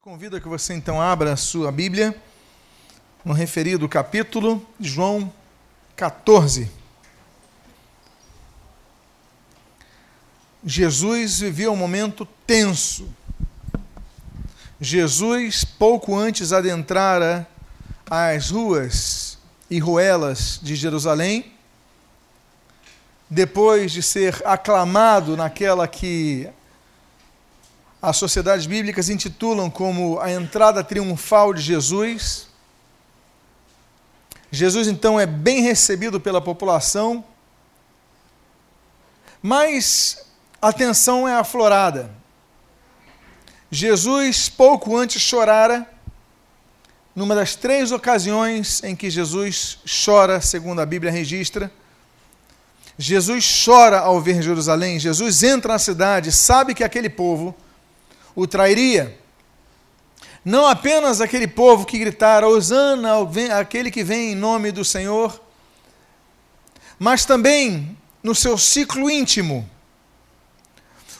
Convido que você então abra a sua Bíblia no referido capítulo, João 14. Jesus vivia um momento tenso. Jesus, pouco antes, adentrara as ruas e ruelas de Jerusalém, depois de ser aclamado naquela que as sociedades bíblicas intitulam como a entrada triunfal de Jesus. Jesus então é bem recebido pela população, mas a tensão é aflorada. Jesus pouco antes chorara, numa das três ocasiões em que Jesus chora, segundo a Bíblia registra. Jesus chora ao ver Jerusalém, Jesus entra na cidade, sabe que aquele povo o trairia. Não apenas aquele povo que gritara, Hosana, aquele que vem em nome do Senhor, mas também no seu ciclo íntimo,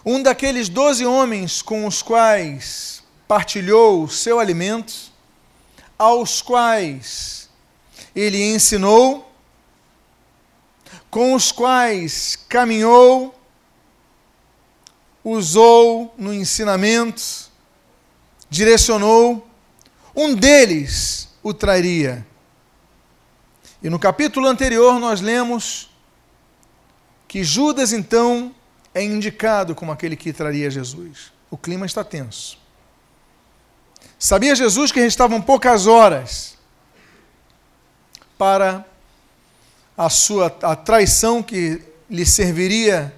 um daqueles doze homens com os quais partilhou o seu alimento, aos quais ele ensinou, com os quais caminhou, usou no ensinamento, direcionou, um deles o trairia. E no capítulo anterior nós lemos que Judas então é indicado como aquele que traria Jesus. O clima está tenso. Sabia Jesus que restavam poucas horas para a sua a traição que lhe serviria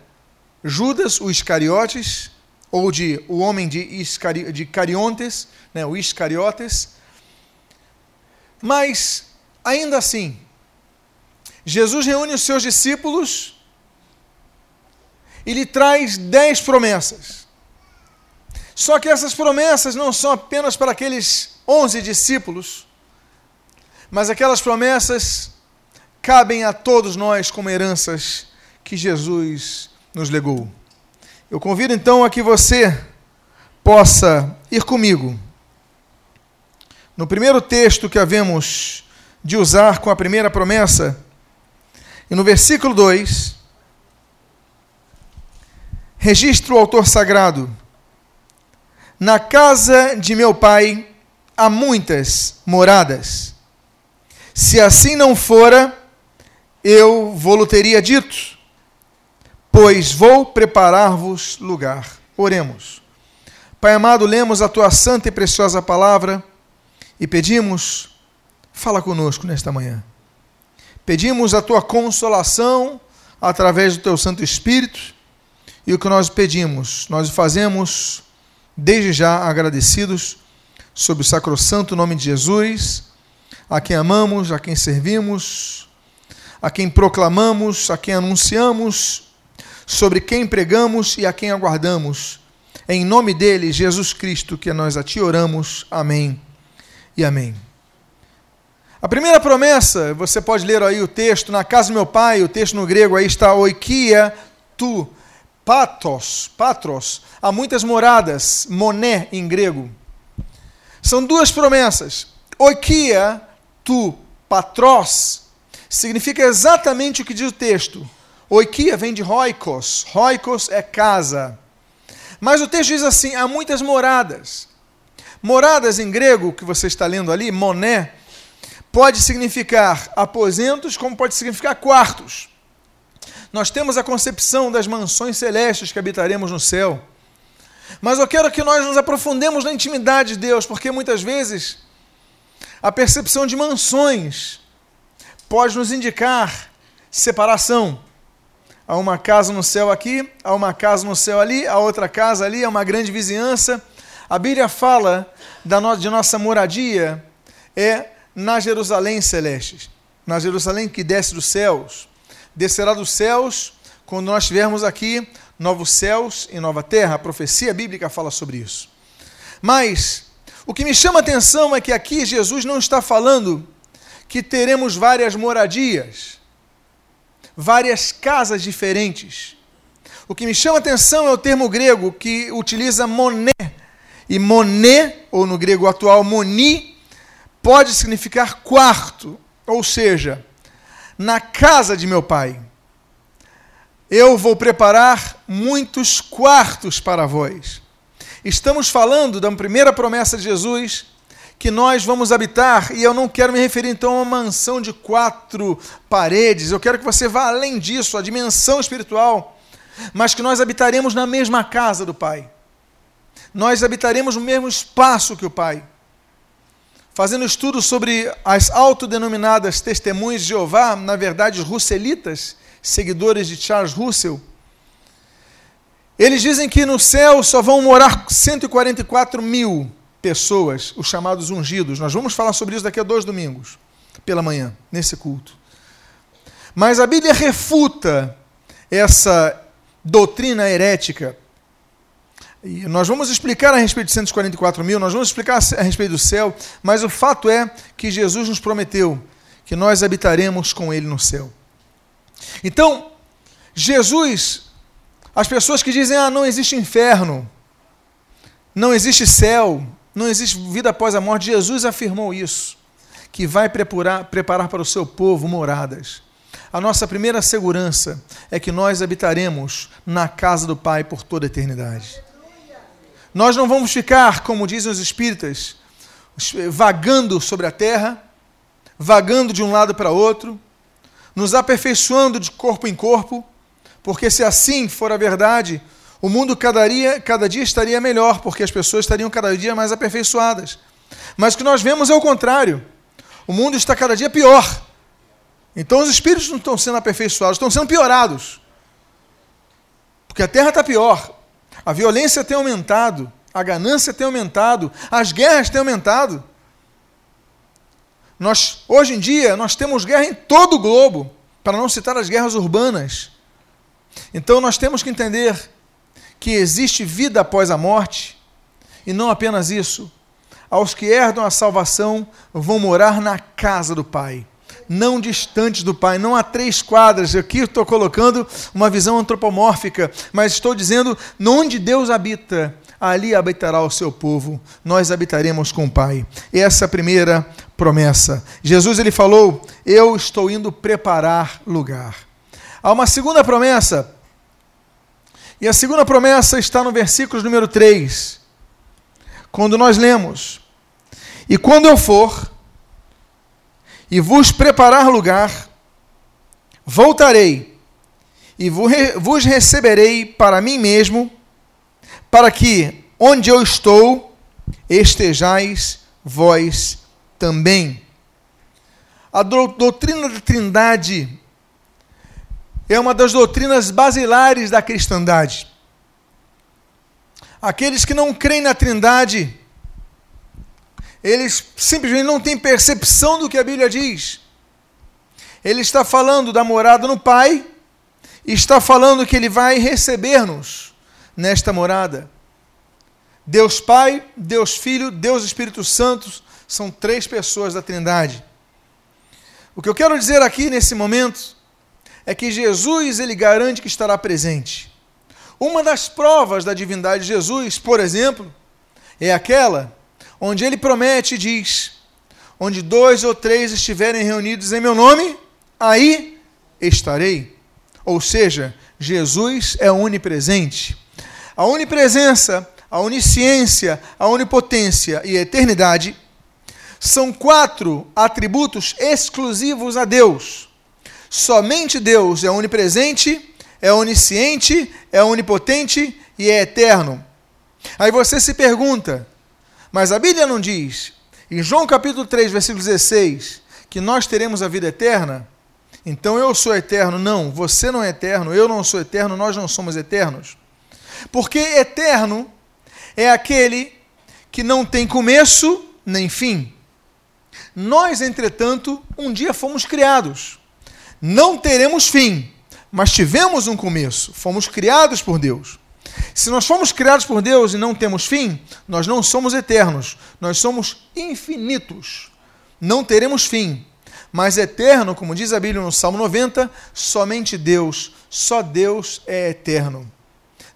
Judas, o Iscariotes, ou de o homem de, Iscari, de Cariontes, né, o Iscariotes. Mas, ainda assim, Jesus reúne os seus discípulos e lhe traz dez promessas. Só que essas promessas não são apenas para aqueles onze discípulos, mas aquelas promessas cabem a todos nós como heranças que Jesus nos legou. Eu convido então a que você possa ir comigo no primeiro texto que havemos de usar com a primeira promessa, e no versículo 2, registra o autor sagrado: Na casa de meu pai há muitas moradas. Se assim não fora, eu vou-lo teria dito pois vou preparar-vos lugar. Oremos. Pai amado, lemos a tua santa e preciosa palavra e pedimos, fala conosco nesta manhã. Pedimos a tua consolação através do teu Santo Espírito e o que nós pedimos, nós fazemos desde já agradecidos sob o sacrossanto nome de Jesus, a quem amamos, a quem servimos, a quem proclamamos, a quem anunciamos sobre quem pregamos e a quem aguardamos. Em nome dele, Jesus Cristo, que nós a ti oramos. Amém e amém. A primeira promessa, você pode ler aí o texto, na casa do meu pai, o texto no grego aí está oikia tu, patos, patros. Há muitas moradas, moné em grego. São duas promessas. Oikia tu, patros, significa exatamente o que diz o texto Oikia vem de roikos. Roikos é casa. Mas o texto diz assim: há muitas moradas. Moradas em grego, que você está lendo ali, moné, pode significar aposentos, como pode significar quartos. Nós temos a concepção das mansões celestes que habitaremos no céu. Mas eu quero que nós nos aprofundemos na intimidade de Deus, porque muitas vezes a percepção de mansões pode nos indicar separação. Há uma casa no céu aqui, há uma casa no céu ali, há outra casa ali, há uma grande vizinhança. A Bíblia fala de nossa moradia é na Jerusalém celeste, na Jerusalém que desce dos céus. Descerá dos céus quando nós tivermos aqui novos céus e nova terra. A profecia bíblica fala sobre isso. Mas o que me chama a atenção é que aqui Jesus não está falando que teremos várias moradias várias casas diferentes. O que me chama a atenção é o termo grego que utiliza moné E moné, ou no grego atual moni, pode significar quarto, ou seja, na casa de meu pai. Eu vou preparar muitos quartos para vós. Estamos falando da primeira promessa de Jesus, que nós vamos habitar, e eu não quero me referir então a uma mansão de quatro paredes, eu quero que você vá além disso, a dimensão espiritual, mas que nós habitaremos na mesma casa do Pai. Nós habitaremos no mesmo espaço que o Pai. Fazendo estudo sobre as autodenominadas testemunhas de Jeová, na verdade, russelitas, seguidores de Charles Russell, eles dizem que no céu só vão morar 144 mil pessoas, os chamados ungidos. Nós vamos falar sobre isso daqui a dois domingos, pela manhã, nesse culto. Mas a Bíblia refuta essa doutrina herética e nós vamos explicar a respeito de 144 mil, nós vamos explicar a respeito do céu, mas o fato é que Jesus nos prometeu que nós habitaremos com Ele no céu. Então, Jesus, as pessoas que dizem, ah, não existe inferno, não existe céu, não existe vida após a morte, Jesus afirmou isso, que vai preparar, preparar para o seu povo moradas. A nossa primeira segurança é que nós habitaremos na casa do Pai por toda a eternidade. Nós não vamos ficar, como dizem os espíritas, vagando sobre a terra, vagando de um lado para outro, nos aperfeiçoando de corpo em corpo, porque se assim for a verdade, o mundo cada dia, cada dia estaria melhor, porque as pessoas estariam cada dia mais aperfeiçoadas. Mas o que nós vemos é o contrário. O mundo está cada dia pior. Então os espíritos não estão sendo aperfeiçoados, estão sendo piorados. Porque a terra está pior. A violência tem aumentado, a ganância tem aumentado, as guerras têm aumentado. Nós, hoje em dia, nós temos guerra em todo o globo, para não citar as guerras urbanas. Então nós temos que entender que existe vida após a morte, e não apenas isso. Aos que herdam a salvação vão morar na casa do Pai não distantes do Pai, não a três quadras. Aqui estou colocando uma visão antropomórfica, mas estou dizendo onde Deus habita, ali habitará o seu povo, nós habitaremos com o Pai. Essa é a primeira promessa. Jesus ele falou: Eu estou indo preparar lugar. Há uma segunda promessa, e a segunda promessa está no versículo número 3, quando nós lemos: E quando eu for e vos preparar lugar, voltarei e vos receberei para mim mesmo, para que onde eu estou estejais vós também. A doutrina da Trindade é uma das doutrinas basilares da cristandade. Aqueles que não creem na Trindade eles simplesmente não têm percepção do que a Bíblia diz. Ele está falando da morada no Pai, está falando que ele vai receber-nos nesta morada. Deus Pai, Deus Filho, Deus Espírito Santo são três pessoas da Trindade. O que eu quero dizer aqui nesse momento é que Jesus ele garante que estará presente. Uma das provas da divindade de Jesus, por exemplo, é aquela onde ele promete e diz: Onde dois ou três estiverem reunidos em meu nome, aí estarei. Ou seja, Jesus é onipresente. A onipresença, a onisciência, a onipotência e a eternidade são quatro atributos exclusivos a Deus. Somente Deus é onipresente, é onisciente, é onipotente e é eterno. Aí você se pergunta: mas a Bíblia não diz, em João capítulo 3, versículo 16, que nós teremos a vida eterna? Então eu sou eterno. Não, você não é eterno, eu não sou eterno, nós não somos eternos. Porque eterno é aquele que não tem começo nem fim. Nós, entretanto, um dia fomos criados. Não teremos fim, mas tivemos um começo. Fomos criados por Deus. Se nós fomos criados por Deus e não temos fim, nós não somos eternos, nós somos infinitos. Não teremos fim. Mas eterno, como diz a Bíblia no Salmo 90, somente Deus, só Deus é eterno.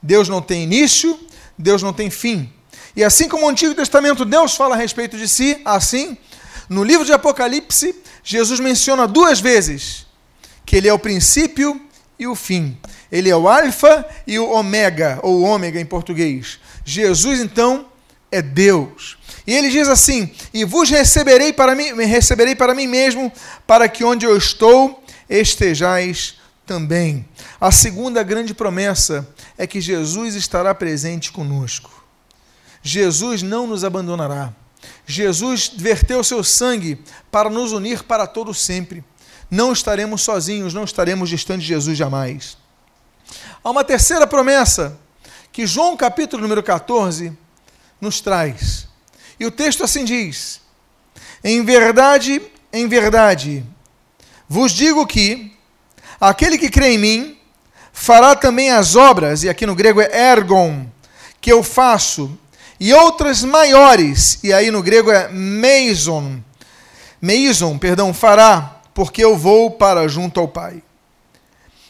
Deus não tem início, Deus não tem fim. E assim como o Antigo Testamento Deus fala a respeito de si, assim, no livro de Apocalipse, Jesus menciona duas vezes que ele é o princípio e o fim. Ele é o alfa e o ômega, ou ômega em português. Jesus, então, é Deus. E ele diz assim: "E vos receberei para mim, me receberei para mim mesmo, para que onde eu estou estejais também." A segunda grande promessa é que Jesus estará presente conosco. Jesus não nos abandonará. Jesus verteu seu sangue para nos unir para todo sempre. Não estaremos sozinhos, não estaremos distantes de Jesus jamais. Há uma terceira promessa que João capítulo número 14 nos traz. E o texto assim diz: Em verdade, em verdade, vos digo que aquele que crê em mim fará também as obras, e aqui no grego é ergon, que eu faço, e outras maiores, e aí no grego é meison, meison, perdão, fará, porque eu vou para junto ao Pai.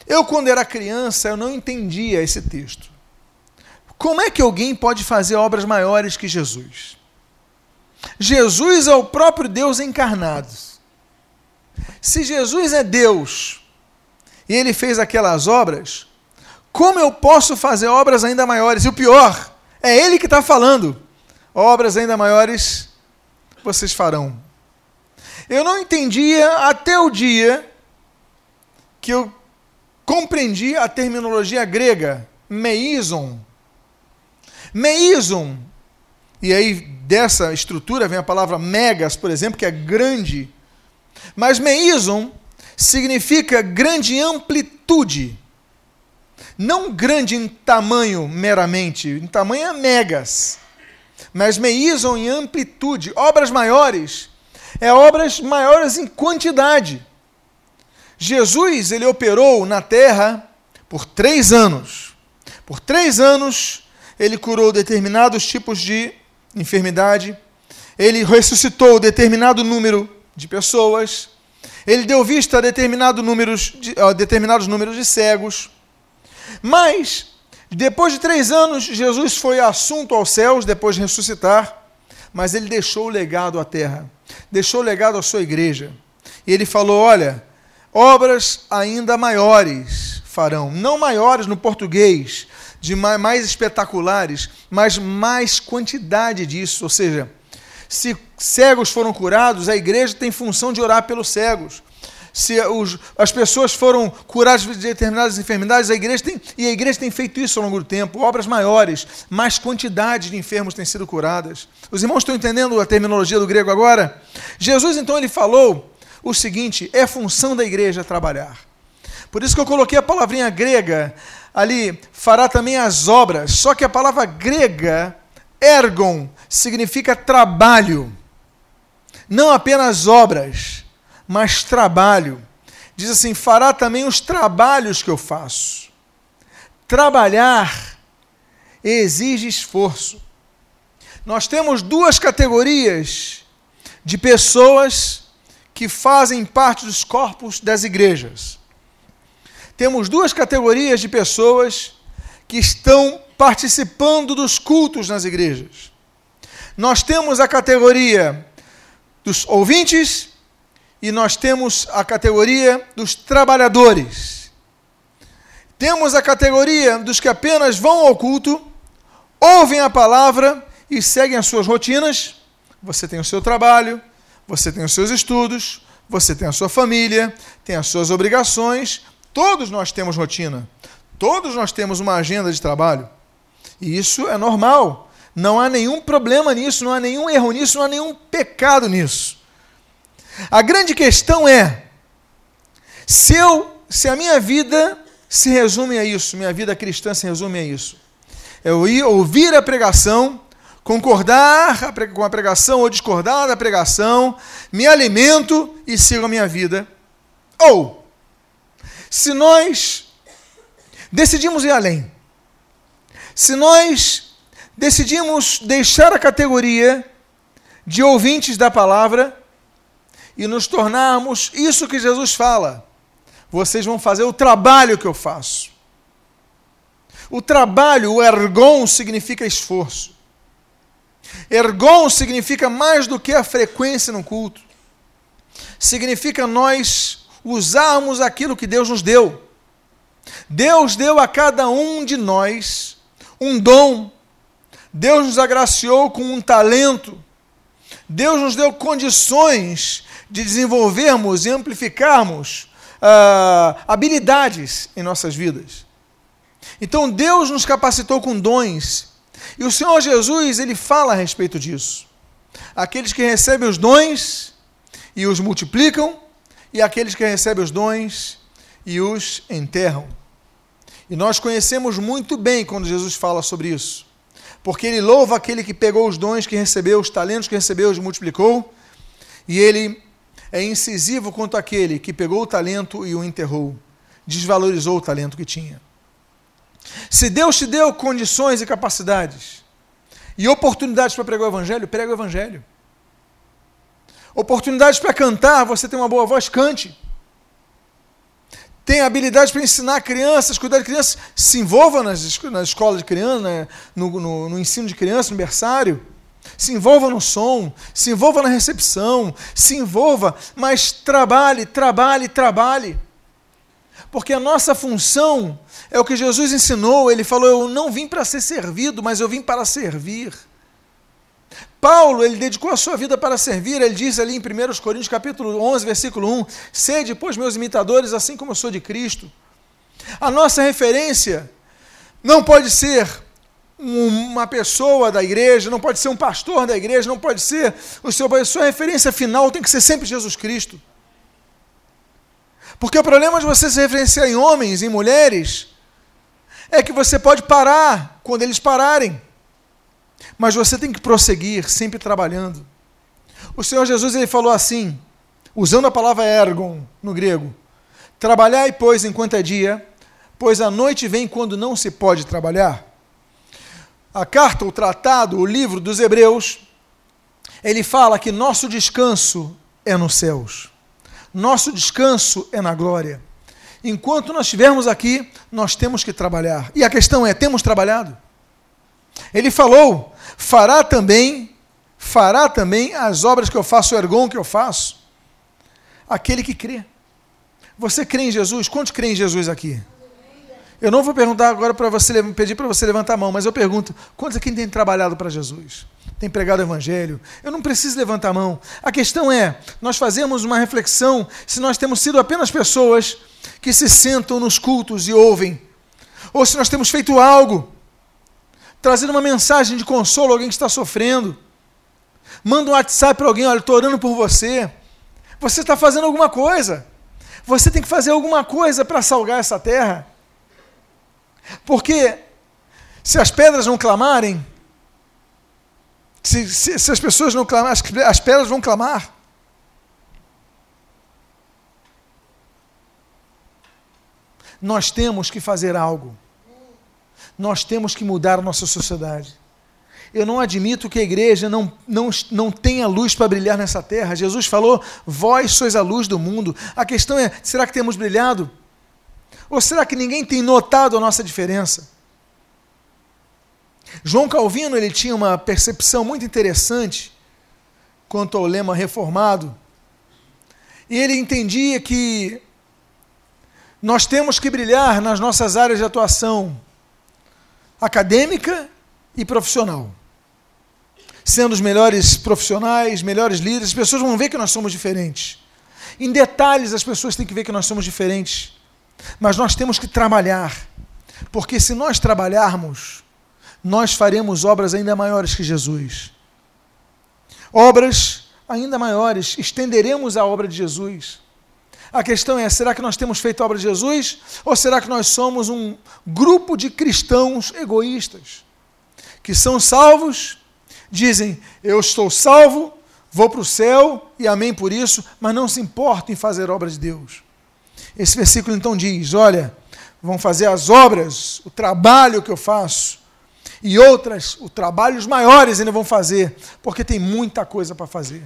Eu, quando era criança, eu não entendia esse texto. Como é que alguém pode fazer obras maiores que Jesus? Jesus é o próprio Deus encarnado. Se Jesus é Deus e ele fez aquelas obras, como eu posso fazer obras ainda maiores? E o pior, é ele que está falando. Obras ainda maiores vocês farão. Eu não entendia até o dia que eu compreendi a terminologia grega, meizon. Meizon. E aí, dessa estrutura vem a palavra megas, por exemplo, que é grande. Mas meizon significa grande amplitude. Não grande em tamanho meramente, em tamanho é megas. Mas meizon em amplitude. Obras maiores é obras maiores em quantidade. Jesus, ele operou na terra por três anos. Por três anos, ele curou determinados tipos de enfermidade. Ele ressuscitou determinado número de pessoas. Ele deu vista a determinado números de, a determinados números de cegos. Mas, depois de três anos, Jesus foi assunto aos céus, depois de ressuscitar. Mas ele deixou o legado à terra. Deixou legado à sua igreja. E ele falou: Olha, obras ainda maiores farão. Não maiores no português, de mais espetaculares, mas mais quantidade disso. Ou seja, se cegos foram curados, a igreja tem função de orar pelos cegos. Se os, as pessoas foram curadas de determinadas enfermidades, a igreja tem, e a igreja tem feito isso ao longo do tempo, obras maiores, mais quantidade de enfermos têm sido curadas. Os irmãos estão entendendo a terminologia do grego agora? Jesus, então, ele falou o seguinte: é função da igreja trabalhar. Por isso que eu coloquei a palavrinha grega ali, fará também as obras. Só que a palavra grega, ergon, significa trabalho. Não apenas obras, mas trabalho. Diz assim: fará também os trabalhos que eu faço. Trabalhar exige esforço. Nós temos duas categorias de pessoas que fazem parte dos corpos das igrejas. Temos duas categorias de pessoas que estão participando dos cultos nas igrejas. Nós temos a categoria dos ouvintes e nós temos a categoria dos trabalhadores. Temos a categoria dos que apenas vão ao culto, ouvem a palavra e seguem as suas rotinas. Você tem o seu trabalho, você tem os seus estudos, você tem a sua família, tem as suas obrigações. Todos nós temos rotina. Todos nós temos uma agenda de trabalho. E isso é normal. Não há nenhum problema nisso, não há nenhum erro nisso, não há nenhum pecado nisso. A grande questão é: se eu, se a minha vida se resume a isso, minha vida cristã se resume a isso. Eu ir ouvir a pregação, concordar com a pregação ou discordar da pregação, me alimento e sigo a minha vida. Ou, se nós decidimos ir além, se nós decidimos deixar a categoria de ouvintes da palavra e nos tornarmos isso que Jesus fala, vocês vão fazer o trabalho que eu faço. O trabalho, o ergon, significa esforço. Ergon significa mais do que a frequência no culto. Significa nós usarmos aquilo que Deus nos deu. Deus deu a cada um de nós um dom. Deus nos agraciou com um talento. Deus nos deu condições de desenvolvermos e amplificarmos uh, habilidades em nossas vidas. Então Deus nos capacitou com dons. E o Senhor Jesus, ele fala a respeito disso. Aqueles que recebem os dons e os multiplicam, e aqueles que recebem os dons e os enterram. E nós conhecemos muito bem quando Jesus fala sobre isso. Porque ele louva aquele que pegou os dons que recebeu, os talentos que recebeu, os multiplicou, e ele é incisivo quanto aquele que pegou o talento e o enterrou, desvalorizou o talento que tinha. Se Deus te deu condições e capacidades e oportunidades para pregar o Evangelho, prega o Evangelho. Oportunidades para cantar, você tem uma boa voz, cante. Tem habilidade para ensinar crianças, cuidar de crianças, se envolva nas, na escola de criança, né, no, no, no ensino de criança, no berçário. Se envolva no som, se envolva na recepção, se envolva, mas trabalhe, trabalhe, trabalhe. Porque a nossa função é o que Jesus ensinou, ele falou: Eu não vim para ser servido, mas eu vim para servir. Paulo, ele dedicou a sua vida para servir, ele diz ali em 1 Coríntios capítulo 11, versículo 1, sede, pois, meus imitadores, assim como eu sou de Cristo. A nossa referência não pode ser uma pessoa da igreja, não pode ser um pastor da igreja, não pode ser o seu, a sua referência final tem que ser sempre Jesus Cristo. Porque o problema de você se referenciar em homens, em mulheres, é que você pode parar quando eles pararem. Mas você tem que prosseguir, sempre trabalhando. O Senhor Jesus ele falou assim, usando a palavra ergon no grego: Trabalhai, pois, enquanto é dia, pois a noite vem quando não se pode trabalhar. A carta, o tratado, o livro dos Hebreus, ele fala que nosso descanso é nos céus. Nosso descanso é na glória. Enquanto nós estivermos aqui, nós temos que trabalhar. E a questão é: temos trabalhado? Ele falou: fará também, fará também as obras que eu faço, o ergon que eu faço. Aquele que crê. Você crê em Jesus? Quantos creem em Jesus aqui? Eu não vou perguntar agora para você, pedir para você levantar a mão, mas eu pergunto: quantos aqui têm trabalhado para Jesus? Tem pregado o Evangelho? Eu não preciso levantar a mão. A questão é: nós fazemos uma reflexão se nós temos sido apenas pessoas que se sentam nos cultos e ouvem, ou se nós temos feito algo trazendo uma mensagem de consolo a alguém que está sofrendo. Manda um WhatsApp para alguém, olha, estou orando por você. Você está fazendo alguma coisa. Você tem que fazer alguma coisa para salgar essa terra. Porque se as pedras não clamarem, se, se, se as pessoas não clamarem, as, as pedras vão clamar. Nós temos que fazer algo nós temos que mudar a nossa sociedade. Eu não admito que a igreja não, não, não tenha luz para brilhar nessa terra. Jesus falou: Vós sois a luz do mundo. A questão é: será que temos brilhado? Ou será que ninguém tem notado a nossa diferença? João Calvino ele tinha uma percepção muito interessante quanto ao lema reformado. E ele entendia que nós temos que brilhar nas nossas áreas de atuação acadêmica e profissional. Sendo os melhores profissionais, melhores líderes, as pessoas vão ver que nós somos diferentes. Em detalhes, as pessoas têm que ver que nós somos diferentes. Mas nós temos que trabalhar. Porque se nós trabalharmos, nós faremos obras ainda maiores que Jesus. Obras ainda maiores, estenderemos a obra de Jesus. A questão é: será que nós temos feito a obra de Jesus? Ou será que nós somos um grupo de cristãos egoístas? Que são salvos, dizem: Eu estou salvo, vou para o céu e amém por isso, mas não se importam em fazer obra de Deus. Esse versículo então diz: Olha, vão fazer as obras, o trabalho que eu faço, e outras, o trabalhos maiores ainda vão fazer, porque tem muita coisa para fazer.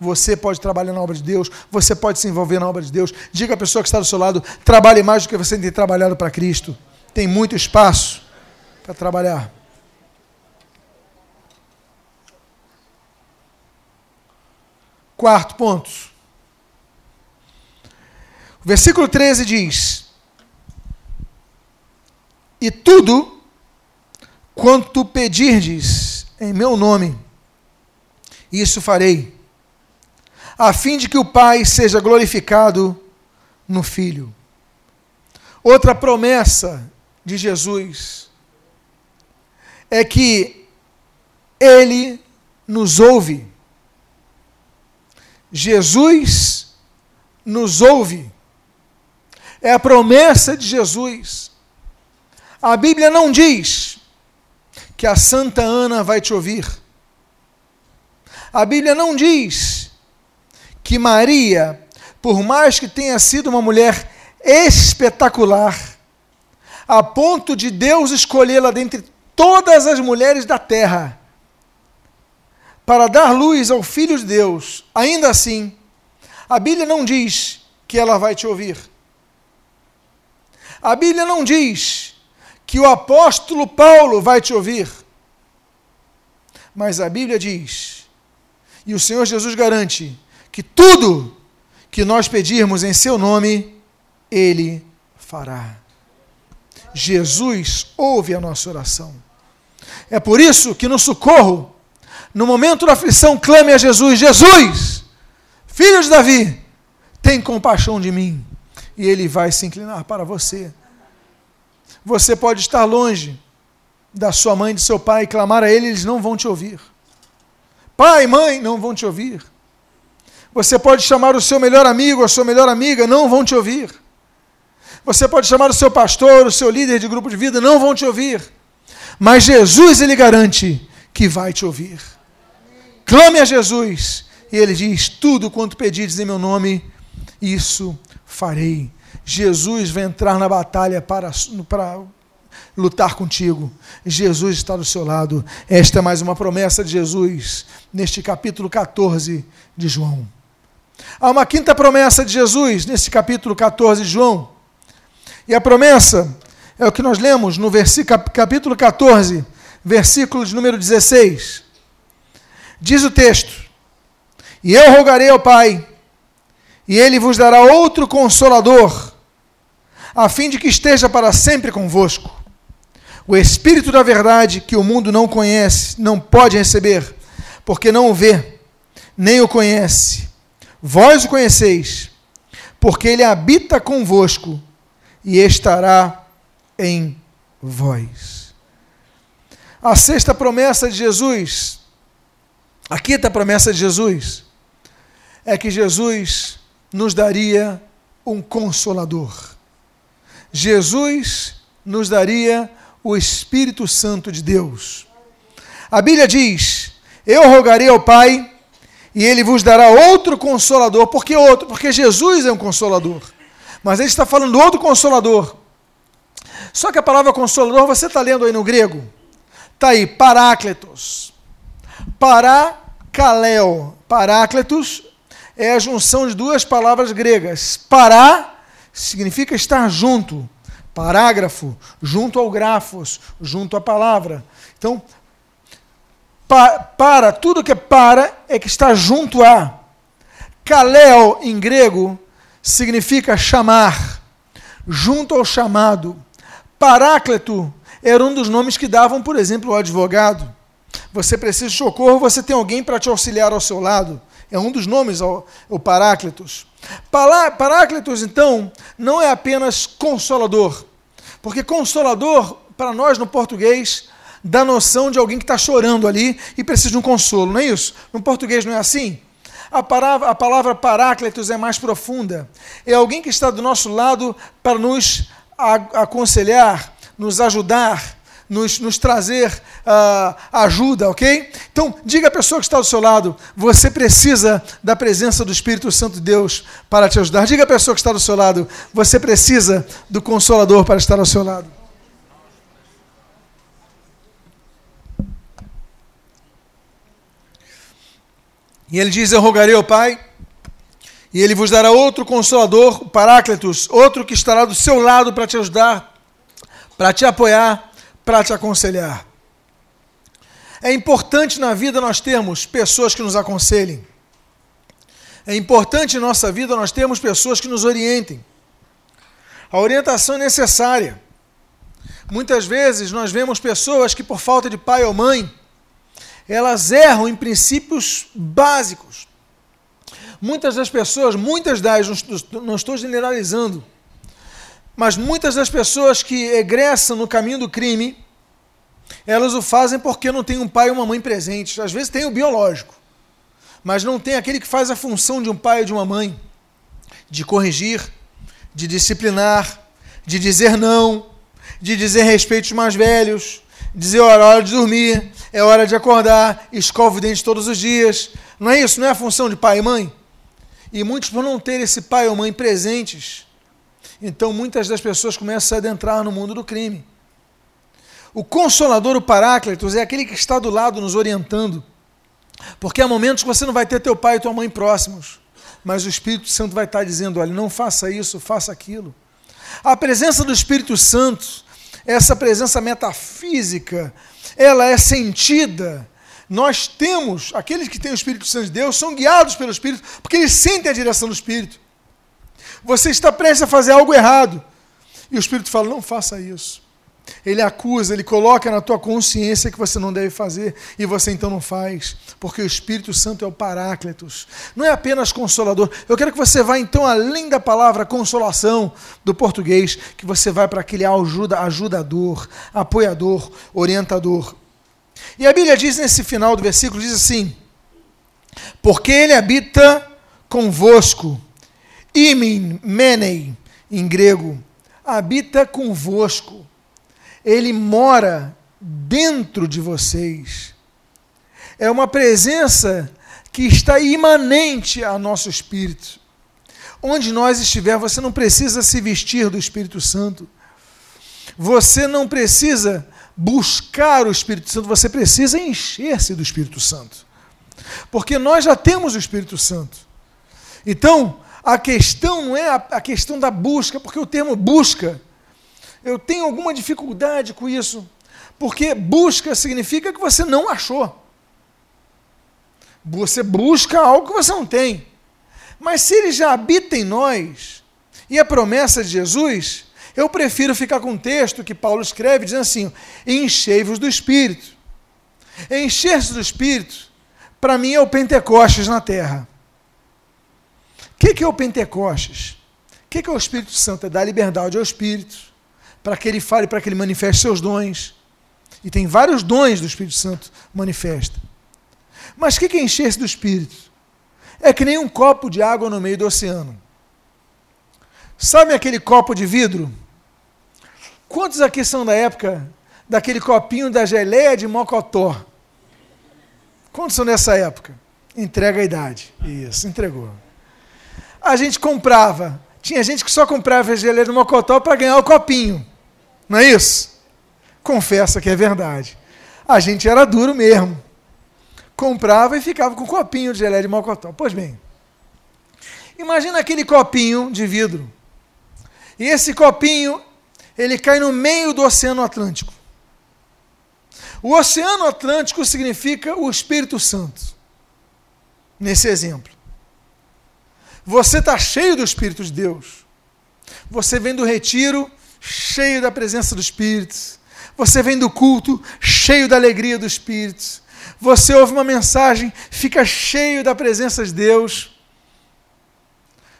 Você pode trabalhar na obra de Deus, você pode se envolver na obra de Deus. Diga à pessoa que está do seu lado: trabalhe mais do que você tem trabalhado para Cristo. Tem muito espaço para trabalhar. Quarto ponto o versículo 13 diz: E tudo quanto pedirdes em meu nome, isso farei, a fim de que o Pai seja glorificado no Filho. Outra promessa de Jesus é que Ele nos ouve. Jesus nos ouve. É a promessa de Jesus. A Bíblia não diz que a Santa Ana vai te ouvir. A Bíblia não diz que Maria, por mais que tenha sido uma mulher espetacular, a ponto de Deus escolhê-la dentre todas as mulheres da terra para dar luz ao Filho de Deus, ainda assim, a Bíblia não diz que ela vai te ouvir. A Bíblia não diz que o apóstolo Paulo vai te ouvir. Mas a Bíblia diz, e o Senhor Jesus garante, que tudo que nós pedirmos em seu nome, ele fará. Jesus ouve a nossa oração. É por isso que no socorro, no momento da aflição, clame a Jesus: Jesus, filho de Davi, tem compaixão de mim. E ele vai se inclinar para você. Você pode estar longe da sua mãe do seu pai e clamar a ele, eles não vão te ouvir. Pai, mãe, não vão te ouvir. Você pode chamar o seu melhor amigo, a sua melhor amiga, não vão te ouvir. Você pode chamar o seu pastor, o seu líder de grupo de vida, não vão te ouvir. Mas Jesus, ele garante que vai te ouvir. Clame a Jesus. E ele diz: Tudo quanto pedires em meu nome, isso farei. Jesus vai entrar na batalha para, para lutar contigo. Jesus está do seu lado. Esta é mais uma promessa de Jesus neste capítulo 14 de João. Há uma quinta promessa de Jesus neste capítulo 14 de João. E a promessa é o que nós lemos no capítulo 14, versículo de número 16. Diz o texto: E eu rogarei ao Pai, e ele vos dará outro consolador, a fim de que esteja para sempre convosco. O Espírito da Verdade, que o mundo não conhece, não pode receber, porque não o vê, nem o conhece. Vós o conheceis, porque ele habita convosco e estará em vós. A sexta promessa de Jesus, a quinta promessa de Jesus, é que Jesus nos daria um consolador. Jesus nos daria o Espírito Santo de Deus. A Bíblia diz: Eu rogarei ao Pai e ele vos dará outro consolador. Por que outro? Porque Jesus é um consolador. Mas ele está falando do outro consolador. Só que a palavra consolador, você está lendo aí no grego? Está aí, parácletos. Parakaleo. Parácletos é a junção de duas palavras gregas. Pará significa estar junto. Parágrafo, junto ao grafos, junto à palavra. Então, pa, para, tudo que é para é que está junto a. Kaleo, em grego, significa chamar, junto ao chamado. Paráclito era um dos nomes que davam, por exemplo, ao advogado. Você precisa de socorro, você tem alguém para te auxiliar ao seu lado. É um dos nomes, o Paráclitos. Paráclitos, então, não é apenas consolador. Porque consolador, para nós no português, dá noção de alguém que está chorando ali e precisa de um consolo, não é isso? No português não é assim? A palavra, a palavra paráclitos é mais profunda. É alguém que está do nosso lado para nos aconselhar, nos ajudar, nos, nos trazer uh, ajuda, ok? Então, diga à pessoa que está do seu lado: você precisa da presença do Espírito Santo de Deus para te ajudar. Diga à pessoa que está do seu lado: você precisa do Consolador para estar ao seu lado. E ele diz: Eu rogarei ao Pai, e ele vos dará outro consolador, o Paráclitos, outro que estará do seu lado para te ajudar, para te apoiar, para te aconselhar. É importante na vida nós termos pessoas que nos aconselhem. É importante em nossa vida nós termos pessoas que nos orientem. A orientação é necessária. Muitas vezes nós vemos pessoas que, por falta de pai ou mãe, elas erram em princípios básicos. Muitas das pessoas, muitas das, não estou generalizando, mas muitas das pessoas que egressam no caminho do crime, elas o fazem porque não tem um pai ou uma mãe presentes. Às vezes tem o biológico, mas não tem aquele que faz a função de um pai ou de uma mãe, de corrigir, de disciplinar, de dizer não, de dizer respeito aos mais velhos, dizer é hora de dormir, é hora de acordar, escova o dente todos os dias. Não é isso? Não é a função de pai e mãe? E muitos, por não ter esse pai ou mãe presentes, então muitas das pessoas começam a adentrar no mundo do crime. O consolador, o paráclitos, é aquele que está do lado nos orientando. Porque há momentos que você não vai ter teu pai e tua mãe próximos, mas o Espírito Santo vai estar dizendo: olha, não faça isso, faça aquilo. A presença do Espírito Santo, essa presença metafísica, ela é sentida. Nós temos, aqueles que têm o Espírito Santo de Deus, são guiados pelo Espírito, porque eles sentem a direção do Espírito. Você está prestes a fazer algo errado. E o Espírito fala: não faça isso. Ele acusa, ele coloca na tua consciência que você não deve fazer e você então não faz, porque o Espírito Santo é o Paráclitos. Não é apenas consolador. Eu quero que você vá então além da palavra consolação do português, que você vai para aquele ajuda, ajudador, apoiador, orientador. E a Bíblia diz nesse final do versículo diz assim: Porque ele habita convosco Imin, menei, em grego, habita convosco. Ele mora dentro de vocês. É uma presença que está imanente a nosso espírito. Onde nós estiver, você não precisa se vestir do Espírito Santo. Você não precisa buscar o Espírito Santo, você precisa encher-se do Espírito Santo. Porque nós já temos o Espírito Santo. Então, a questão não é a, a questão da busca, porque o termo busca, eu tenho alguma dificuldade com isso, porque busca significa que você não achou. Você busca algo que você não tem. Mas se ele já habita em nós, e a promessa de Jesus, eu prefiro ficar com o texto que Paulo escreve, dizendo assim: enchei-vos do Espírito. Encher-se do Espírito, para mim, é o Pentecostes na terra que, que é o Pentecostes? O que, que é o Espírito Santo? É dar liberdade ao Espírito, para que ele fale, para que ele manifeste seus dons. E tem vários dons do Espírito Santo manifesta. Mas o que, que é encher-se do Espírito? É que nem um copo de água no meio do oceano. Sabe aquele copo de vidro? Quantos aqui são da época daquele copinho da geleia de mocotó? Quantos são dessa época? Entrega a idade. Isso, entregou a gente comprava. Tinha gente que só comprava geleia do Mocotó para ganhar o copinho. Não é isso? Confessa que é verdade. A gente era duro mesmo. Comprava e ficava com o copinho de geleia de Mocotó. Pois bem, imagina aquele copinho de vidro. E esse copinho, ele cai no meio do Oceano Atlântico. O Oceano Atlântico significa o Espírito Santo. Nesse exemplo. Você está cheio do Espírito de Deus. Você vem do retiro cheio da presença do Espírito. Você vem do culto cheio da alegria do Espírito. Você ouve uma mensagem, fica cheio da presença de Deus.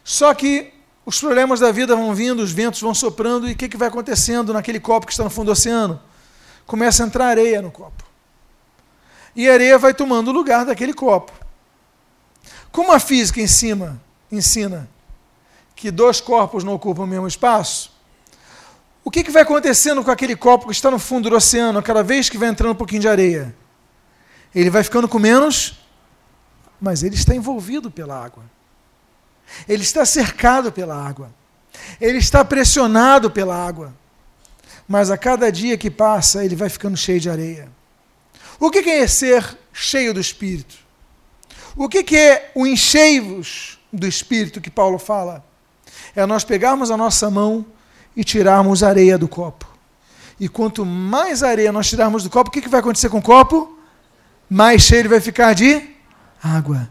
Só que os problemas da vida vão vindo, os ventos vão soprando, e o que, que vai acontecendo naquele copo que está no fundo do oceano? Começa a entrar areia no copo. E a areia vai tomando o lugar daquele copo. Como a física em cima ensina que dois corpos não ocupam o mesmo espaço, o que, que vai acontecendo com aquele copo que está no fundo do oceano, cada vez que vai entrando um pouquinho de areia? Ele vai ficando com menos, mas ele está envolvido pela água. Ele está cercado pela água. Ele está pressionado pela água. Mas a cada dia que passa, ele vai ficando cheio de areia. O que é ser cheio do Espírito? O que é o enchei-vos do Espírito que Paulo fala é nós pegarmos a nossa mão e tirarmos areia do copo. E quanto mais areia nós tirarmos do copo, o que, que vai acontecer com o copo? Mais cheio ele vai ficar de água.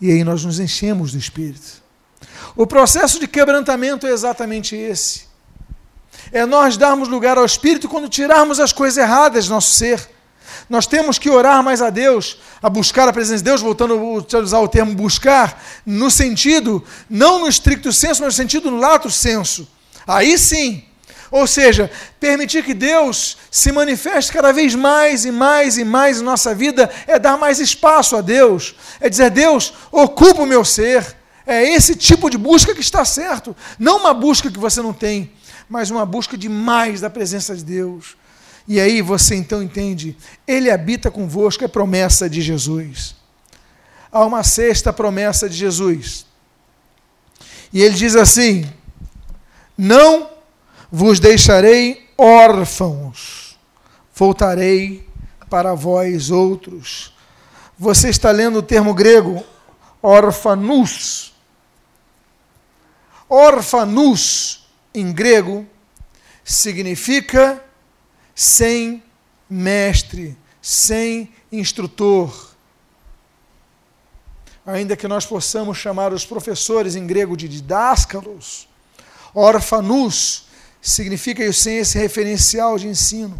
E aí nós nos enchemos do Espírito. O processo de quebrantamento é exatamente esse. É nós darmos lugar ao Espírito quando tirarmos as coisas erradas do nosso ser. Nós temos que orar mais a Deus, a buscar a presença de Deus, voltando a usar o termo buscar, no sentido, não no estricto senso, mas no sentido no lato senso. Aí sim. Ou seja, permitir que Deus se manifeste cada vez mais e mais e mais em nossa vida é dar mais espaço a Deus. É dizer, Deus, ocupa o meu ser. É esse tipo de busca que está certo. Não uma busca que você não tem, mas uma busca de mais da presença de Deus. E aí você então entende, Ele habita convosco, é promessa de Jesus. Há uma sexta promessa de Jesus. E ele diz assim: Não vos deixarei órfãos, voltarei para vós outros. Você está lendo o termo grego orfanus. Orfanus, em grego, significa sem mestre, sem instrutor. Ainda que nós possamos chamar os professores em grego de didáscalos, orfanus significa sem esse referencial de ensino.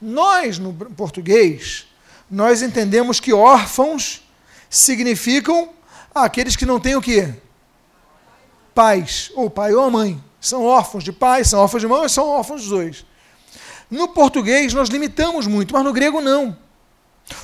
Nós, no português, nós entendemos que órfãos significam aqueles que não têm o quê? Pais, ou pai ou mãe. São órfãos de pai, são órfãos de mãe, são órfãos dos dois. No português nós limitamos muito, mas no grego não.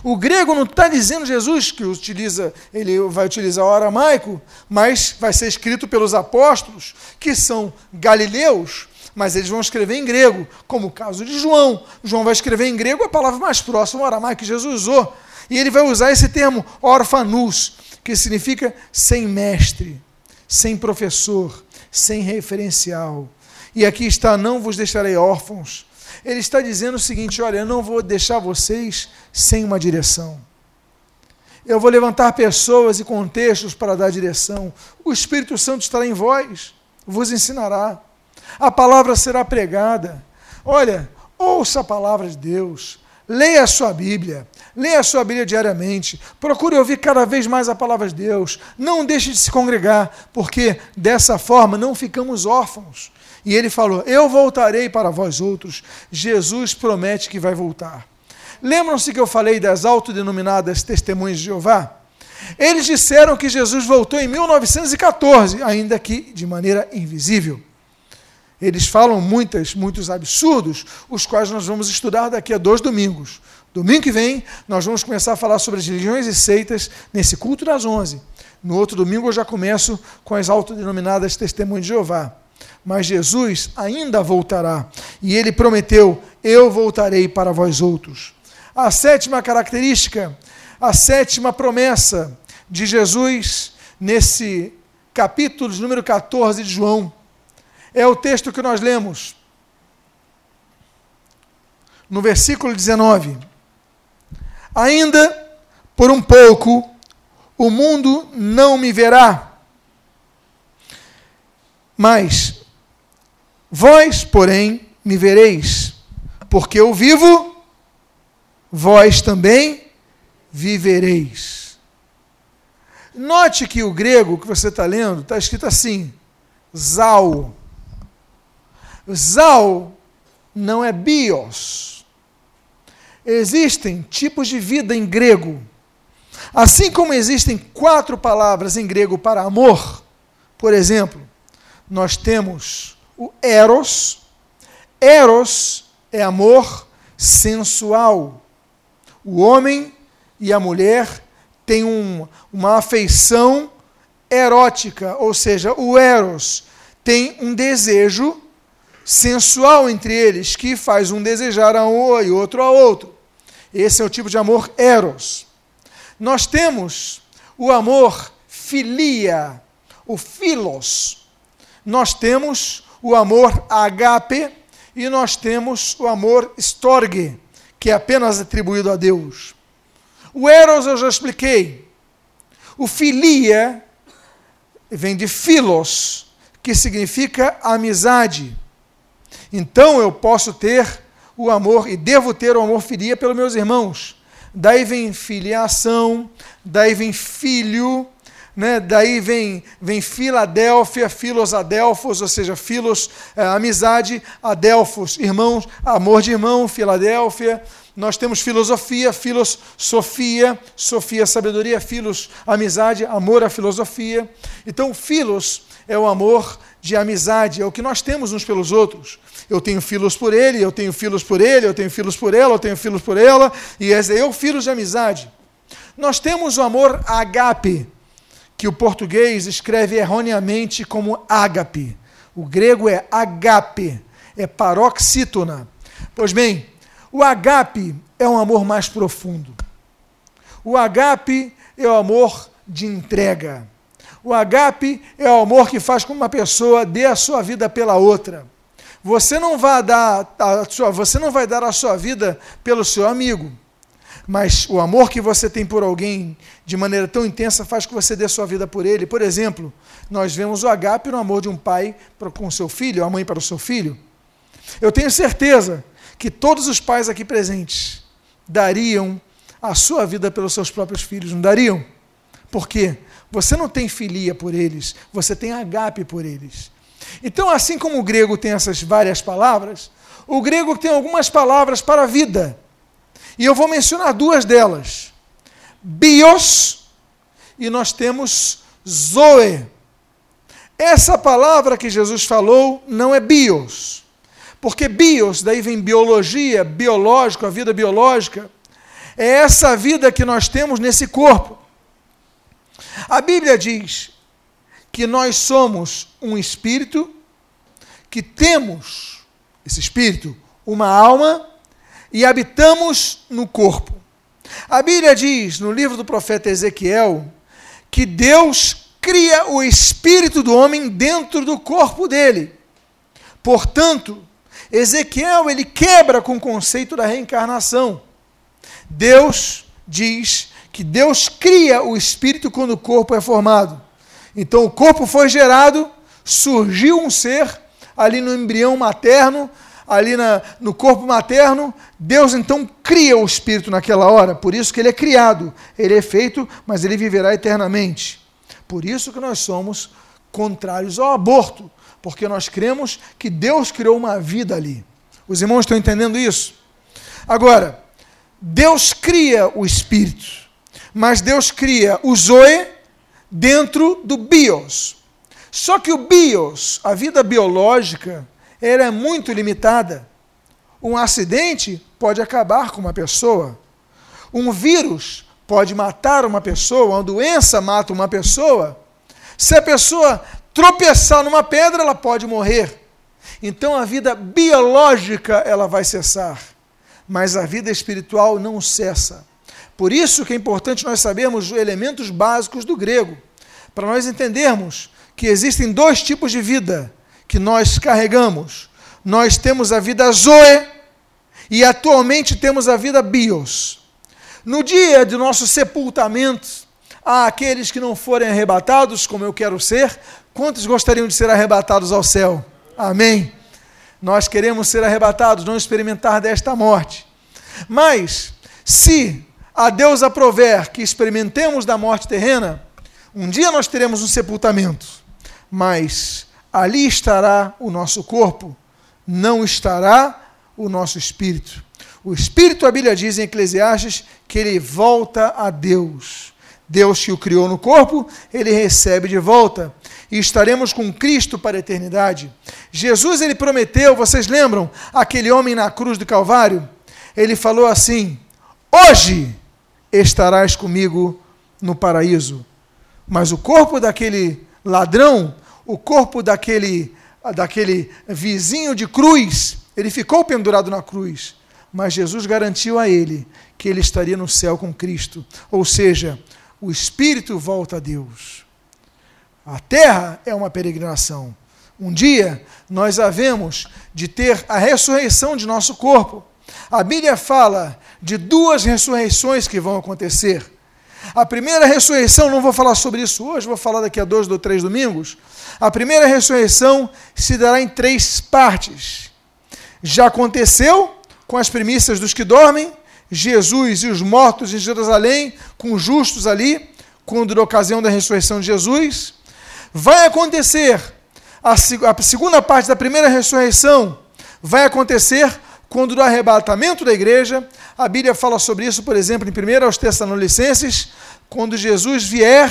O grego não está dizendo Jesus que utiliza, ele vai utilizar o aramaico, mas vai ser escrito pelos apóstolos, que são galileus, mas eles vão escrever em grego, como o caso de João. João vai escrever em grego a palavra mais próxima ao aramaico que Jesus usou. E ele vai usar esse termo orfanus, que significa sem mestre, sem professor, sem referencial. E aqui está: não vos deixarei órfãos. Ele está dizendo o seguinte: olha, eu não vou deixar vocês sem uma direção. Eu vou levantar pessoas e contextos para dar direção. O Espírito Santo estará em vós, vos ensinará. A palavra será pregada. Olha, ouça a palavra de Deus. Leia a sua Bíblia. Leia a sua Bíblia diariamente. Procure ouvir cada vez mais a palavra de Deus. Não deixe de se congregar, porque dessa forma não ficamos órfãos. E ele falou: Eu voltarei para vós outros. Jesus promete que vai voltar. Lembram-se que eu falei das autodenominadas testemunhas de Jeová? Eles disseram que Jesus voltou em 1914, ainda que de maneira invisível. Eles falam muitas, muitos absurdos, os quais nós vamos estudar daqui a dois domingos. Domingo que vem, nós vamos começar a falar sobre as religiões e seitas nesse culto das onze. No outro domingo, eu já começo com as autodenominadas testemunhas de Jeová. Mas Jesus ainda voltará. E ele prometeu: Eu voltarei para vós outros. A sétima característica, a sétima promessa de Jesus nesse capítulo de número 14 de João, é o texto que nós lemos. No versículo 19. Ainda por um pouco o mundo não me verá. Mas vós, porém, me vereis, porque eu vivo, vós também vivereis. Note que o grego que você está lendo está escrito assim: Zal. Zal não é bios. Existem tipos de vida em grego. Assim como existem quatro palavras em grego para amor, por exemplo, nós temos o eros. Eros é amor sensual. O homem e a mulher têm um, uma afeição erótica, ou seja, o eros tem um desejo sensual entre eles, que faz um desejar a um e outro a outro. Esse é o tipo de amor eros. Nós temos o amor filia, o filos. Nós temos o amor agape e nós temos o amor storge, que é apenas atribuído a Deus. O eros eu já expliquei. O filia vem de filos, que significa amizade. Então eu posso ter o amor e devo ter o amor filia pelos meus irmãos. daí vem filiação, daí vem filho, né? daí vem, vem Filadélfia, Filos Adelfos, ou seja, Filos, é, amizade, Adelfos, irmãos, amor de irmão, Filadélfia. Nós temos filosofia, filos, sofia, sofia, sabedoria, filos, amizade, amor à filosofia. Então, filos é o amor de amizade, é o que nós temos uns pelos outros. Eu tenho filhos por ele, eu tenho filhos por ele, eu tenho filhos por ela, eu tenho filhos por ela, e é eu, filhos de amizade. Nós temos o amor agape, que o português escreve erroneamente como ágape. O grego é agape, é paroxítona. Pois bem, o agape é um amor mais profundo. O agape é o amor de entrega. O agape é o amor que faz com que uma pessoa dê a sua vida pela outra. Você não vai dar a sua, você não vai dar a sua vida pelo seu amigo, mas o amor que você tem por alguém de maneira tão intensa faz que você dê sua vida por ele. Por exemplo, nós vemos o agape no amor de um pai com o seu filho, a mãe para o seu filho. Eu tenho certeza que todos os pais aqui presentes dariam a sua vida pelos seus próprios filhos, não dariam? Por quê? Você não tem filia por eles, você tem agape por eles. Então, assim como o grego tem essas várias palavras, o grego tem algumas palavras para a vida. E eu vou mencionar duas delas: bios e nós temos zoe. Essa palavra que Jesus falou não é bios, porque bios, daí vem biologia, biológico, a vida biológica, é essa vida que nós temos nesse corpo. A Bíblia diz que nós somos um espírito, que temos esse espírito, uma alma e habitamos no corpo. A Bíblia diz no livro do profeta Ezequiel que Deus cria o espírito do homem dentro do corpo dele. Portanto, Ezequiel ele quebra com o conceito da reencarnação. Deus diz que Deus cria o espírito quando o corpo é formado. Então o corpo foi gerado, surgiu um ser ali no embrião materno, ali na, no corpo materno, Deus então cria o espírito naquela hora, por isso que ele é criado, ele é feito, mas ele viverá eternamente. Por isso que nós somos contrários ao aborto, porque nós cremos que Deus criou uma vida ali. Os irmãos estão entendendo isso? Agora, Deus cria o espírito mas Deus cria o Zoe dentro do bios. Só que o bios, a vida biológica, ela é muito limitada. Um acidente pode acabar com uma pessoa. Um vírus pode matar uma pessoa, uma doença mata uma pessoa. Se a pessoa tropeçar numa pedra, ela pode morrer. Então a vida biológica ela vai cessar, mas a vida espiritual não cessa. Por isso que é importante nós sabermos os elementos básicos do grego, para nós entendermos que existem dois tipos de vida que nós carregamos. Nós temos a vida zoe e atualmente temos a vida bios. No dia do nosso sepultamento, há aqueles que não forem arrebatados, como eu quero ser. Quantos gostariam de ser arrebatados ao céu? Amém. Nós queremos ser arrebatados, não experimentar desta morte. Mas, se a Deus aprover que experimentemos da morte terrena, um dia nós teremos um sepultamento, mas ali estará o nosso corpo, não estará o nosso espírito. O espírito, a Bíblia diz em Eclesiastes, que ele volta a Deus. Deus que o criou no corpo, ele recebe de volta. E estaremos com Cristo para a eternidade. Jesus, ele prometeu, vocês lembram, aquele homem na cruz do Calvário? Ele falou assim: Hoje estarás comigo no paraíso. Mas o corpo daquele ladrão, o corpo daquele, daquele vizinho de cruz, ele ficou pendurado na cruz. Mas Jesus garantiu a ele que ele estaria no céu com Cristo. Ou seja, o espírito volta a Deus. A terra é uma peregrinação. Um dia nós havemos de ter a ressurreição de nosso corpo. A Bíblia fala de duas ressurreições que vão acontecer. A primeira ressurreição, não vou falar sobre isso hoje, vou falar daqui a dois ou três domingos. A primeira ressurreição se dará em três partes. Já aconteceu com as primícias dos que dormem, Jesus e os mortos em Jerusalém, com os justos ali, quando da ocasião da ressurreição de Jesus. Vai acontecer a, a segunda parte da primeira ressurreição, vai acontecer quando do arrebatamento da igreja. A Bíblia fala sobre isso, por exemplo, em 1 aos Tessalonicenses, quando Jesus vier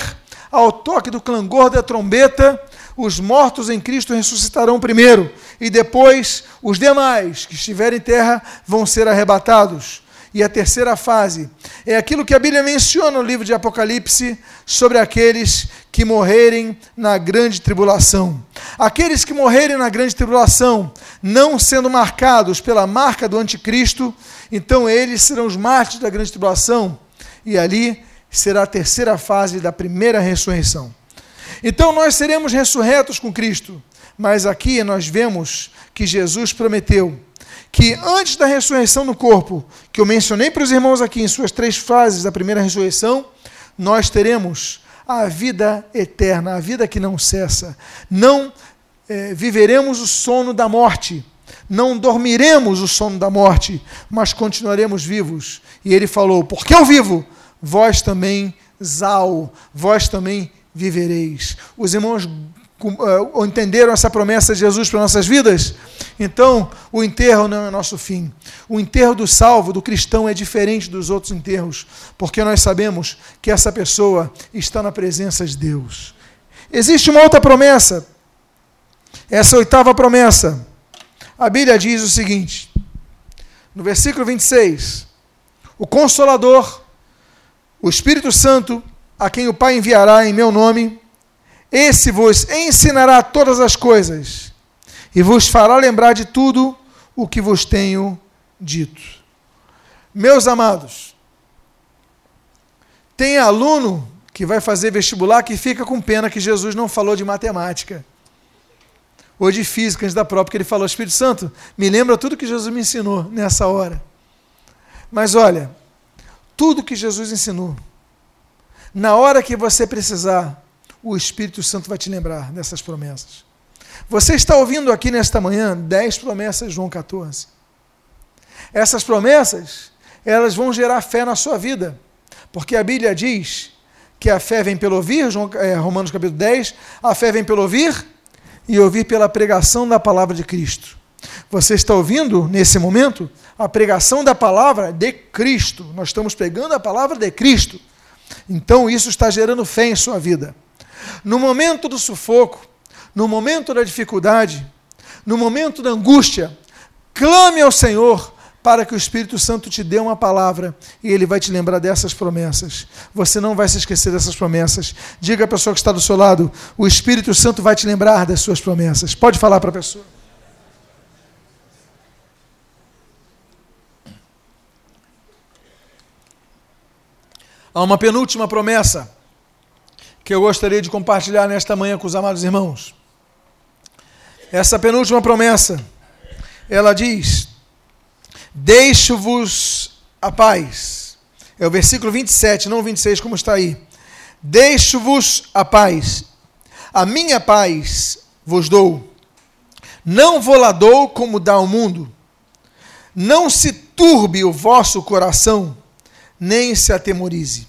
ao toque do clangor da trombeta, os mortos em Cristo ressuscitarão primeiro, e depois os demais que estiverem em terra vão ser arrebatados. E a terceira fase é aquilo que a Bíblia menciona no livro de Apocalipse sobre aqueles que morrerem na grande tribulação. Aqueles que morrerem na grande tribulação, não sendo marcados pela marca do anticristo, então eles serão os mártires da grande tribulação, e ali será a terceira fase da primeira ressurreição. Então nós seremos ressurretos com Cristo, mas aqui nós vemos que Jesus prometeu que antes da ressurreição no corpo, que eu mencionei para os irmãos aqui em suas três fases da primeira ressurreição, nós teremos a vida eterna, a vida que não cessa. Não é, viveremos o sono da morte, não dormiremos o sono da morte, mas continuaremos vivos. E ele falou: Porque eu vivo, vós também, Zal, vós também vivereis. Os irmãos uh, entenderam essa promessa de Jesus para nossas vidas? Então, o enterro não é nosso fim. O enterro do salvo, do cristão, é diferente dos outros enterros, porque nós sabemos que essa pessoa está na presença de Deus. Existe uma outra promessa, essa oitava promessa. A Bíblia diz o seguinte, no versículo 26, o Consolador, o Espírito Santo, a quem o Pai enviará em meu nome, esse vos ensinará todas as coisas e vos fará lembrar de tudo o que vos tenho dito. Meus amados, tem aluno que vai fazer vestibular que fica com pena que Jesus não falou de matemática ou de física antes da prova, porque ele falou: Espírito Santo, me lembra tudo que Jesus me ensinou nessa hora. Mas olha, tudo que Jesus ensinou, na hora que você precisar, o Espírito Santo vai te lembrar dessas promessas. Você está ouvindo aqui nesta manhã dez promessas de João 14. Essas promessas, elas vão gerar fé na sua vida, porque a Bíblia diz que a fé vem pelo ouvir, João, é, Romanos capítulo 10, a fé vem pelo ouvir e ouvir pela pregação da palavra de Cristo. Você está ouvindo, nesse momento, a pregação da palavra de Cristo. Nós estamos pegando a palavra de Cristo. Então, isso está gerando fé em sua vida. No momento do sufoco, no momento da dificuldade, no momento da angústia, clame ao Senhor para que o Espírito Santo te dê uma palavra e ele vai te lembrar dessas promessas. Você não vai se esquecer dessas promessas. Diga à pessoa que está do seu lado: o Espírito Santo vai te lembrar das suas promessas. Pode falar para a pessoa. Há uma penúltima promessa que eu gostaria de compartilhar nesta manhã com os amados irmãos. Essa penúltima promessa, ela diz: Deixo-vos a paz. É o versículo 27, não 26, como está aí. Deixo-vos a paz. A minha paz vos dou. Não vou lá dou como dá o mundo. Não se turbe o vosso coração, nem se atemorize.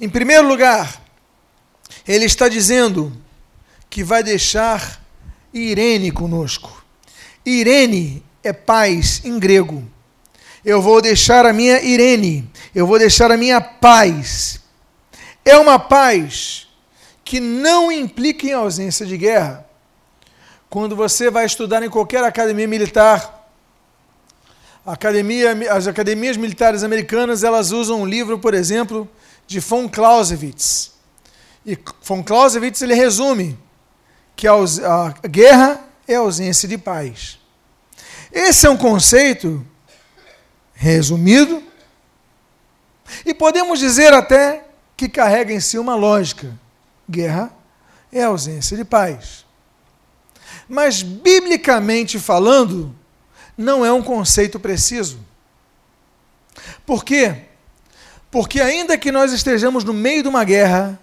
Em primeiro lugar, ele está dizendo que vai deixar Irene conosco. Irene é paz em grego. Eu vou deixar a minha Irene, eu vou deixar a minha paz. É uma paz que não implica em ausência de guerra. Quando você vai estudar em qualquer academia militar, academia, as academias militares americanas, elas usam um livro, por exemplo, de von Clausewitz. E von Clausewitz ele resume que a, a guerra é a ausência de paz. Esse é um conceito resumido e podemos dizer até que carrega em si uma lógica. Guerra é a ausência de paz. Mas, biblicamente falando, não é um conceito preciso. Por quê? Porque, ainda que nós estejamos no meio de uma guerra,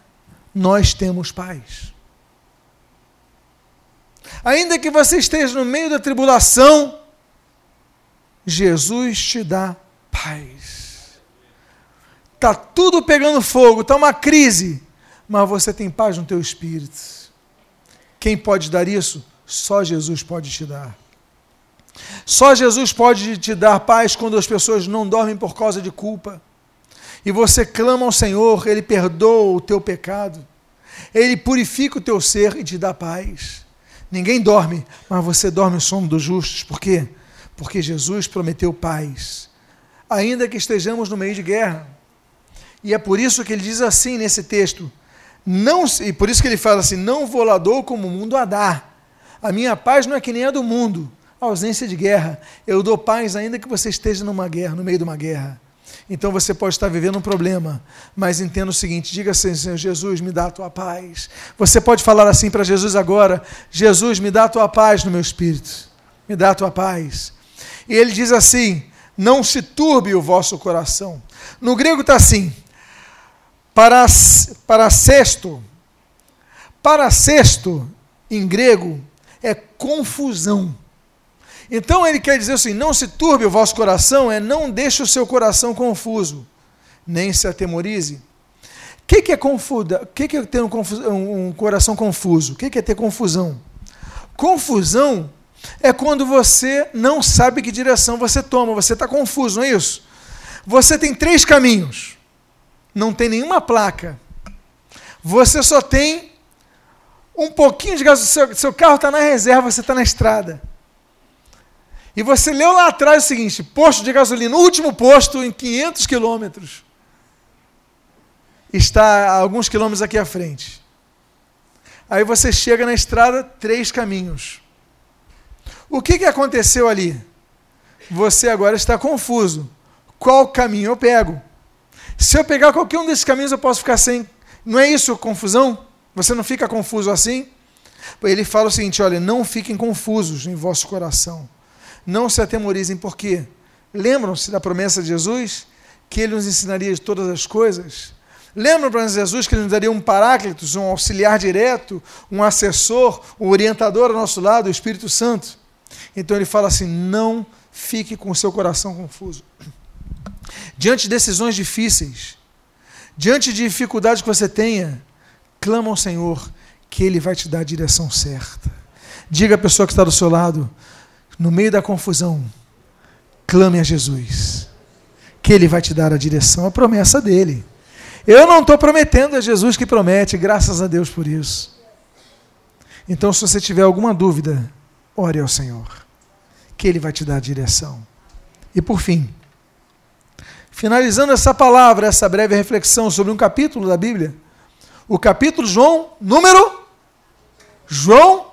nós temos paz. Ainda que você esteja no meio da tribulação, Jesus te dá paz. Tá tudo pegando fogo, tá uma crise, mas você tem paz no teu espírito. Quem pode dar isso? Só Jesus pode te dar. Só Jesus pode te dar paz quando as pessoas não dormem por causa de culpa. E você clama ao Senhor, Ele perdoa o teu pecado. Ele purifica o teu ser e te dá paz. Ninguém dorme, mas você dorme o sono dos justos. Por quê? Porque Jesus prometeu paz, ainda que estejamos no meio de guerra. E é por isso que ele diz assim nesse texto: não, e por isso que ele fala assim: não vou lá dou como o mundo a dar. A minha paz não é que nem a do mundo, a ausência de guerra. Eu dou paz ainda que você esteja numa guerra, no meio de uma guerra. Então você pode estar vivendo um problema, mas entenda o seguinte: diga assim, Senhor Jesus, me dá a tua paz. Você pode falar assim para Jesus agora: Jesus, me dá a tua paz no meu espírito, me dá a tua paz. E ele diz assim: não se turbe o vosso coração. No grego está assim: para, para sexto, para sexto, em grego, é confusão. Então ele quer dizer assim: não se turbe o vosso coração, é não deixe o seu coração confuso, nem se atemorize. O que, que, é confusa? O que, que é ter um, um coração confuso? O que, que é ter confusão? Confusão é quando você não sabe que direção você toma, você está confuso, não é isso? Você tem três caminhos, não tem nenhuma placa, você só tem um pouquinho de gasolina, seu, seu carro está na reserva, você está na estrada. E você leu lá atrás o seguinte: posto de gasolina, último posto em 500 quilômetros. Está a alguns quilômetros aqui à frente. Aí você chega na estrada, três caminhos. O que, que aconteceu ali? Você agora está confuso. Qual caminho eu pego? Se eu pegar qualquer um desses caminhos, eu posso ficar sem. Não é isso confusão? Você não fica confuso assim? Ele fala o seguinte: olha, não fiquem confusos em vosso coração. Não se atemorizem, porque lembram-se da promessa de Jesus que ele nos ensinaria de todas as coisas? Lembram para Jesus que ele nos daria um paráclitos, um auxiliar direto, um assessor, um orientador ao nosso lado, o Espírito Santo? Então ele fala assim: não fique com o seu coração confuso. Diante de decisões difíceis, diante de dificuldades que você tenha, clama ao Senhor que Ele vai te dar a direção certa. Diga à pessoa que está do seu lado, no meio da confusão, clame a Jesus, que Ele vai te dar a direção, a promessa dele. Eu não estou prometendo, é Jesus que promete, graças a Deus por isso. Então, se você tiver alguma dúvida, ore ao Senhor, que Ele vai te dar a direção. E por fim, finalizando essa palavra, essa breve reflexão sobre um capítulo da Bíblia, o capítulo João, número João,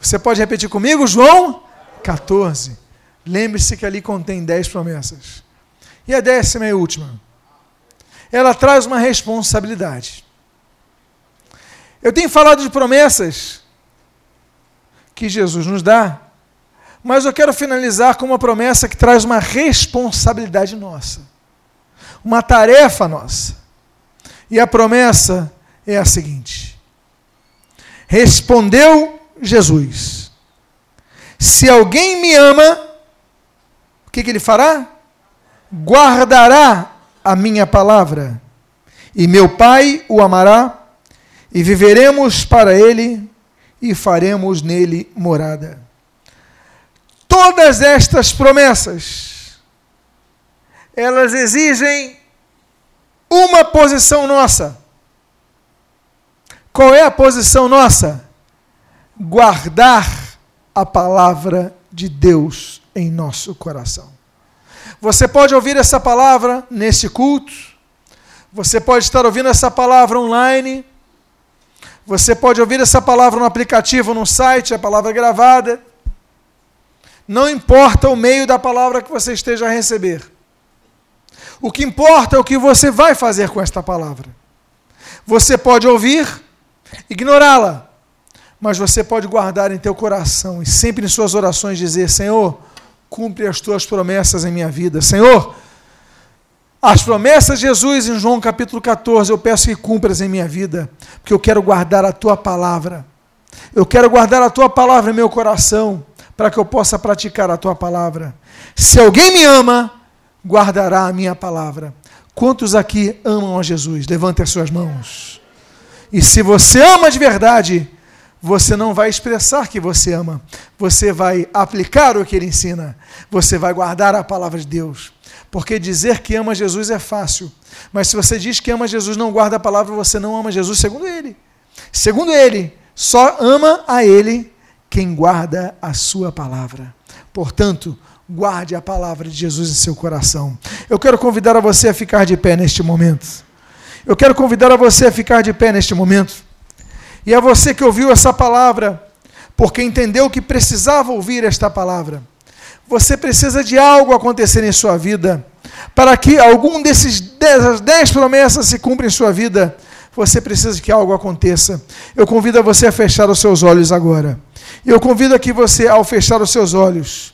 você pode repetir comigo? João 14. Lembre-se que ali contém dez promessas. E a décima e última. Ela traz uma responsabilidade. Eu tenho falado de promessas que Jesus nos dá, mas eu quero finalizar com uma promessa que traz uma responsabilidade nossa, uma tarefa nossa. E a promessa é a seguinte: Respondeu Jesus: Se alguém me ama, o que, que ele fará? Guardará a minha palavra, e meu Pai o amará, e viveremos para ele e faremos nele morada. Todas estas promessas, elas exigem uma posição nossa. Qual é a posição nossa? Guardar a palavra de Deus em nosso coração. Você pode ouvir essa palavra nesse culto, você pode estar ouvindo essa palavra online, você pode ouvir essa palavra no aplicativo, no site, a palavra gravada. Não importa o meio da palavra que você esteja a receber. O que importa é o que você vai fazer com esta palavra. Você pode ouvir, ignorá-la. Mas você pode guardar em teu coração e sempre em suas orações dizer: Senhor, cumpre as tuas promessas em minha vida. Senhor, as promessas de Jesus em João capítulo 14, eu peço que cumpras em minha vida, porque eu quero guardar a tua palavra. Eu quero guardar a tua palavra em meu coração, para que eu possa praticar a tua palavra. Se alguém me ama, guardará a minha palavra. Quantos aqui amam a Jesus? Levante as suas mãos. E se você ama de verdade, você não vai expressar que você ama, você vai aplicar o que ele ensina, você vai guardar a palavra de Deus. Porque dizer que ama Jesus é fácil, mas se você diz que ama Jesus, não guarda a palavra, você não ama Jesus segundo ele. Segundo ele, só ama a ele quem guarda a sua palavra. Portanto, guarde a palavra de Jesus em seu coração. Eu quero convidar a você a ficar de pé neste momento. Eu quero convidar a você a ficar de pé neste momento. E a você que ouviu essa palavra, porque entendeu que precisava ouvir esta palavra. Você precisa de algo acontecer em sua vida para que algum desses dez, dez promessas se cumpra em sua vida. Você precisa que algo aconteça. Eu convido a você a fechar os seus olhos agora. Eu convido a que você, ao fechar os seus olhos,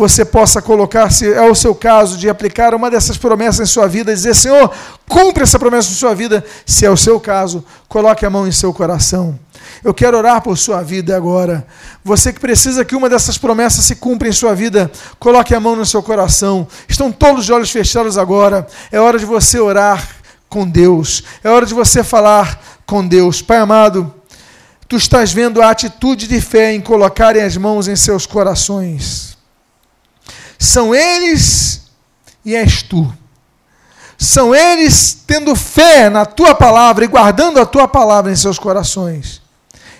você possa colocar, se é o seu caso, de aplicar uma dessas promessas em sua vida, dizer, Senhor, cumpre essa promessa em sua vida. Se é o seu caso, coloque a mão em seu coração. Eu quero orar por sua vida agora. Você que precisa que uma dessas promessas se cumpra em sua vida, coloque a mão no seu coração. Estão todos os olhos fechados agora. É hora de você orar com Deus. É hora de você falar com Deus. Pai amado, tu estás vendo a atitude de fé em colocarem as mãos em seus corações. São eles e és tu. São eles tendo fé na tua palavra e guardando a tua palavra em seus corações.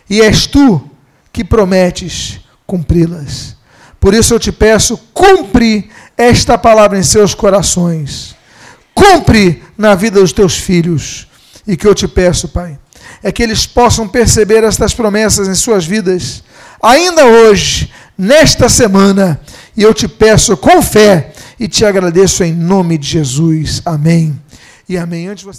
E és tu que prometes cumpri-las. Por isso eu te peço, cumpre esta palavra em seus corações. Cumpre na vida dos teus filhos. E que eu te peço, Pai, é que eles possam perceber estas promessas em suas vidas, ainda hoje, nesta semana, e eu te peço com fé e te agradeço em nome de Jesus. Amém. E amém. Antes você